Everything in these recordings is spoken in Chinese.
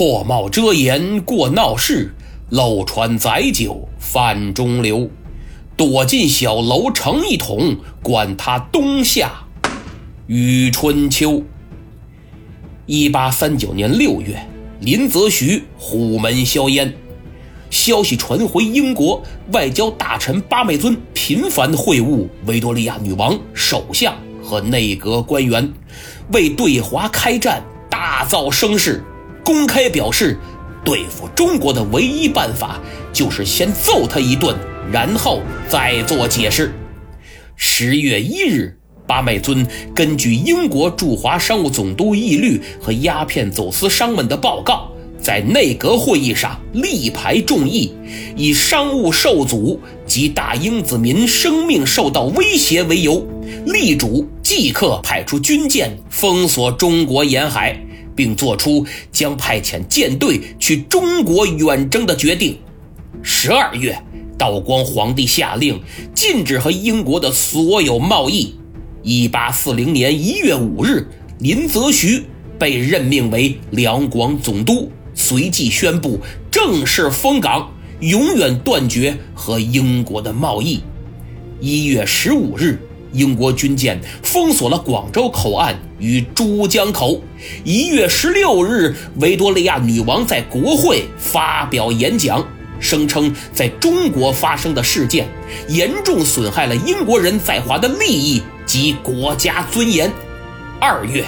破帽遮颜过闹市，漏船载酒泛中流。躲进小楼成一统，管他冬夏与春秋。一八三九年六月，林则徐虎门销烟，消息传回英国，外交大臣巴麦尊频繁会晤维多利亚女王、首相和内阁官员，为对华开战大造声势，公开表示，对付中国的唯一办法就是先揍他一顿。然后再做解释。十月一日，巴麦尊根据英国驻华商务总督义律和鸦片走私商们的报告，在内阁会议上力排众议，以商务受阻及大英子民生命受到威胁为由，力主即刻派出军舰封锁中国沿海，并作出将派遣舰队去中国远征的决定。十二月。道光皇帝下令禁止和英国的所有贸易。一八四零年一月五日，林则徐被任命为两广总督，随即宣布正式封港，永远断绝和英国的贸易。一月十五日，英国军舰封锁了广州口岸与珠江口。一月十六日，维多利亚女王在国会发表演讲。声称在中国发生的事件严重损害了英国人在华的利益及国家尊严。二月，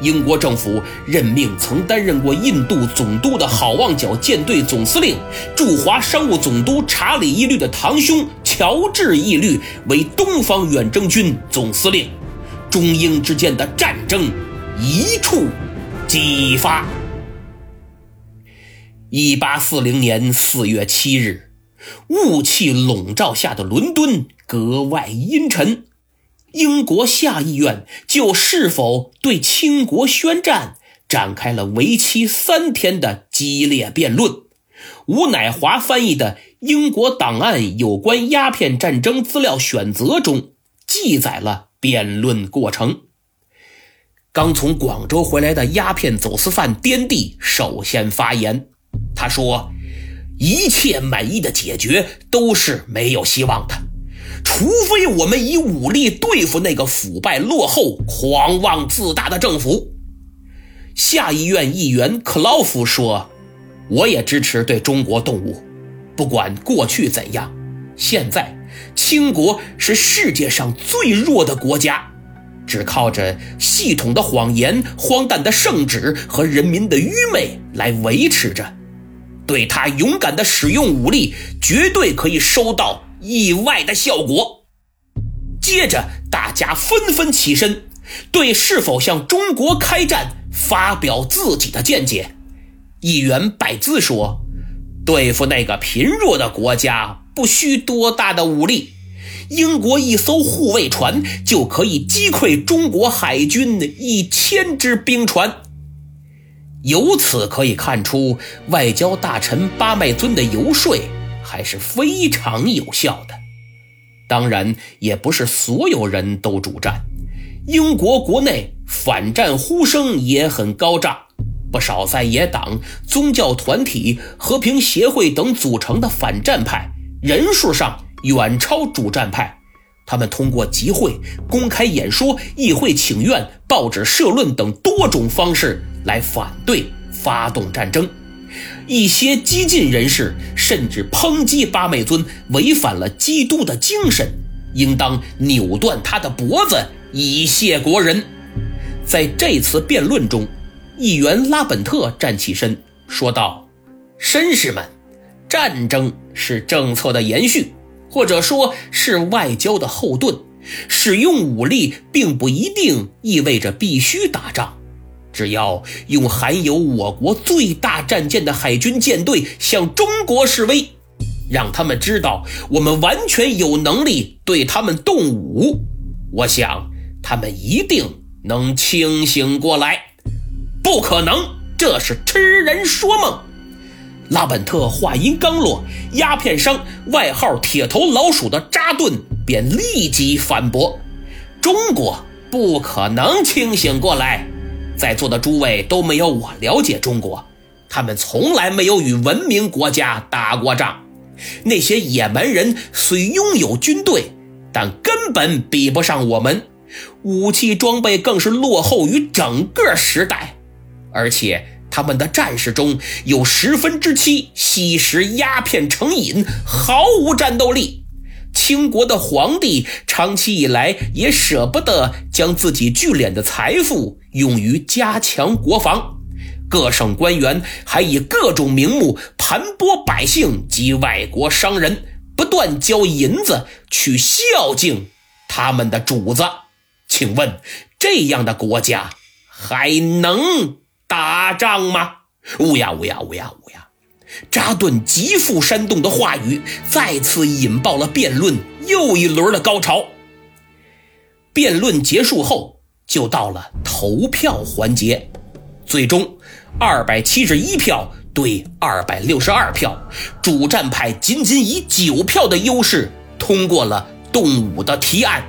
英国政府任命曾担任过印度总督的好望角舰队总司令、驻华商务总督查理一律的堂兄乔治义律为东方远征军总司令。中英之间的战争一触即发。一八四零年四月七日，雾气笼罩下的伦敦格外阴沉。英国下议院就是否对清国宣战展开了为期三天的激烈辩论。吴乃华翻译的《英国档案有关鸦片战争资料选择》中记载了辩论过程。刚从广州回来的鸦片走私犯颠地首先发言。他说：“一切满意的解决都是没有希望的，除非我们以武力对付那个腐败落后、狂妄自大的政府。”下议院议员克劳夫说：“我也支持对中国动武，不管过去怎样，现在清国是世界上最弱的国家，只靠着系统的谎言、荒诞的圣旨和人民的愚昧来维持着。”对他勇敢的使用武力，绝对可以收到意外的效果。接着，大家纷纷起身，对是否向中国开战发表自己的见解。议员拜兹说：“对付那个贫弱的国家，不需多大的武力，英国一艘护卫船就可以击溃中国海军的一千只兵船。”由此可以看出，外交大臣巴麦尊的游说还是非常有效的。当然，也不是所有人都主战。英国国内反战呼声也很高涨，不少在野党、宗教团体、和平协会等组成的反战派，人数上远超主战派。他们通过集会、公开演说、议会请愿、报纸社论等多种方式。来反对发动战争，一些激进人士甚至抨击八美尊违反了基督的精神，应当扭断他的脖子以谢国人。在这次辩论中，议员拉本特站起身说道：“绅士们，战争是政策的延续，或者说是外交的后盾。使用武力并不一定意味着必须打仗。”只要用含有我国最大战舰的海军舰队向中国示威，让他们知道我们完全有能力对他们动武，我想他们一定能清醒过来。不可能，这是痴人说梦。拉本特话音刚落，鸦片商外号“铁头老鼠”的扎顿便立即反驳：“中国不可能清醒过来。”在座的诸位都没有我了解中国，他们从来没有与文明国家打过仗。那些野蛮人虽拥有军队，但根本比不上我们，武器装备更是落后于整个时代。而且他们的战士中有十分之七吸食鸦片成瘾，毫无战斗力。清国的皇帝长期以来也舍不得将自己聚敛的财富用于加强国防，各省官员还以各种名目盘剥百姓及外国商人，不断交银子去孝敬他们的主子。请问这样的国家还能打仗吗？乌鸦乌鸦乌鸦乌鸦。扎顿极富煽动的话语再次引爆了辩论又一轮的高潮。辩论结束后，就到了投票环节。最终，二百七十一票对二百六十二票，主战派仅仅以九票的优势通过了动武的提案。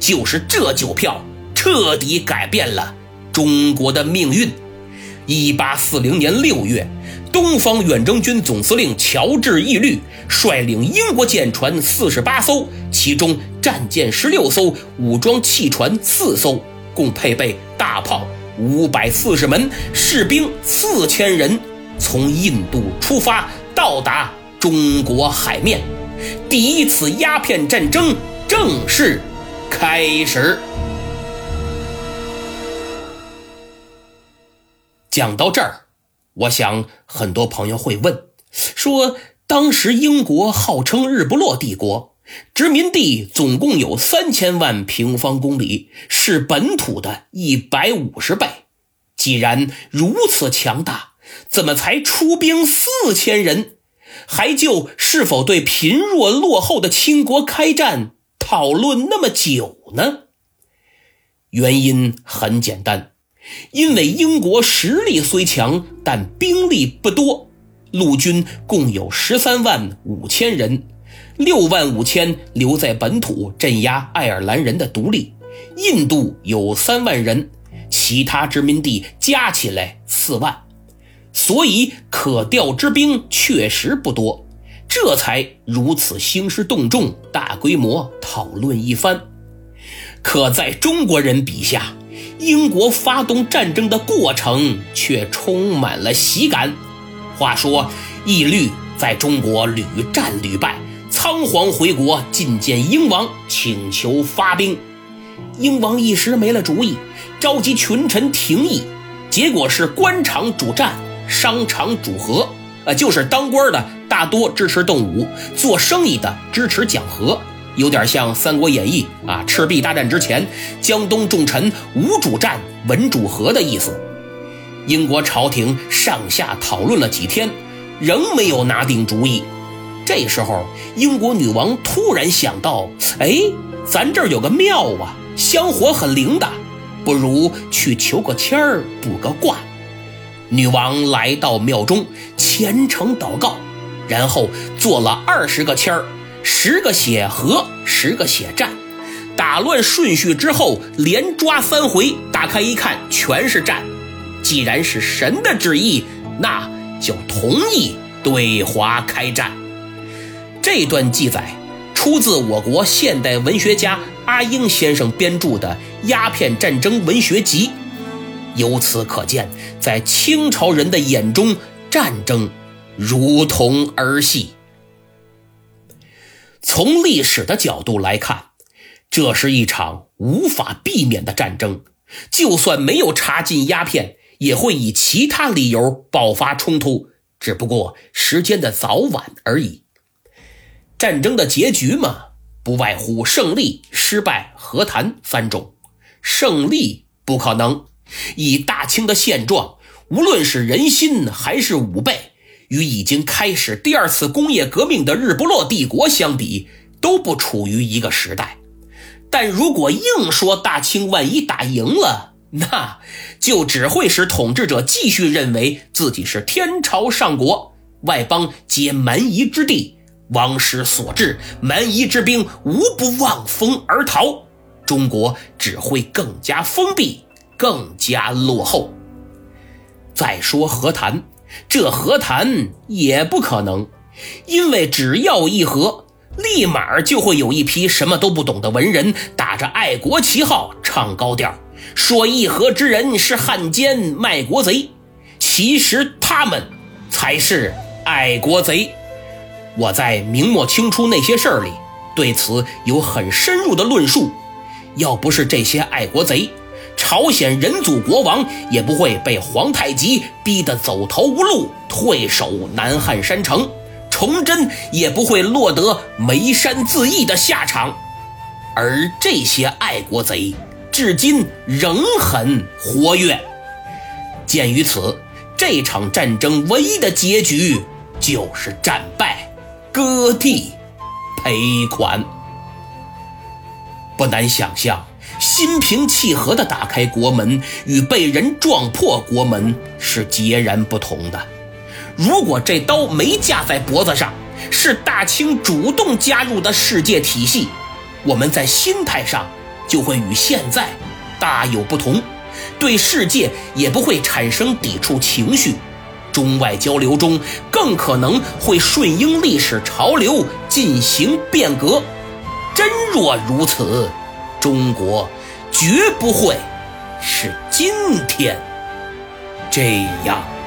就是这九票，彻底改变了中国的命运。一八四零年六月。东方远征军总司令乔治·义律率领英国舰船四十八艘，其中战舰十六艘，武装汽船四艘，共配备大炮五百四十门，士兵四千人，从印度出发，到达中国海面。第一次鸦片战争正式开始。讲到这儿。我想，很多朋友会问：说当时英国号称日不落帝国，殖民地总共有三千万平方公里，是本土的一百五十倍。既然如此强大，怎么才出兵四千人，还就是否对贫弱落后的清国开战讨论那么久呢？原因很简单。因为英国实力虽强，但兵力不多，陆军共有十三万五千人，六万五千留在本土镇压爱尔兰人的独立，印度有三万人，其他殖民地加起来四万，所以可调之兵确实不多，这才如此兴师动众，大规模讨论一番。可在中国人笔下。英国发动战争的过程却充满了喜感。话说，义律在中国屡战屡败，仓皇回国觐见英王，请求发兵。英王一时没了主意，召集群臣廷议，结果是官场主战，商场主和。呃，就是当官的大多支持动武，做生意的支持讲和。有点像《三国演义》啊，赤壁大战之前，江东重臣吴主战，文主和的意思。英国朝廷上下讨论了几天，仍没有拿定主意。这时候，英国女王突然想到：哎，咱这儿有个庙啊，香火很灵的，不如去求个签儿，卜个卦。女王来到庙中，虔诚祷告，然后做了二十个签儿。十个写和，十个写战，打乱顺序之后，连抓三回，打开一看，全是战。既然是神的旨意，那就同意对华开战。这段记载出自我国现代文学家阿英先生编著的《鸦片战争文学集》，由此可见，在清朝人的眼中，战争如同儿戏。从历史的角度来看，这是一场无法避免的战争。就算没有查禁鸦片，也会以其他理由爆发冲突，只不过时间的早晚而已。战争的结局嘛，不外乎胜利、失败、和谈三种。胜利不可能，以大清的现状，无论是人心还是武备。与已经开始第二次工业革命的日不落帝国相比，都不处于一个时代。但如果硬说大清万一打赢了，那就只会使统治者继续认为自己是天朝上国，外邦皆蛮夷之地，王师所至，蛮夷之兵无不望风而逃，中国只会更加封闭，更加落后。再说和谈。这和谈也不可能，因为只要议和，立马就会有一批什么都不懂的文人打着爱国旗号唱高调，说议和之人是汉奸卖国贼。其实他们才是爱国贼。我在明末清初那些事儿里对此有很深入的论述。要不是这些爱国贼，朝鲜仁祖国王也不会被皇太极逼得走投无路，退守南汉山城，崇祯也不会落得眉山自缢的下场。而这些爱国贼至今仍很活跃。鉴于此。这场战争唯一的结局就是战败，割地赔款。不难想象，心平气和地打开国门与被人撞破国门是截然不同的。如果这刀没架在脖子上，是大清主动加入的世界体系，我们在心态上就会与现在大有不同。对世界也不会产生抵触情绪，中外交流中更可能会顺应历史潮流进行变革。真若如此，中国绝不会是今天这样。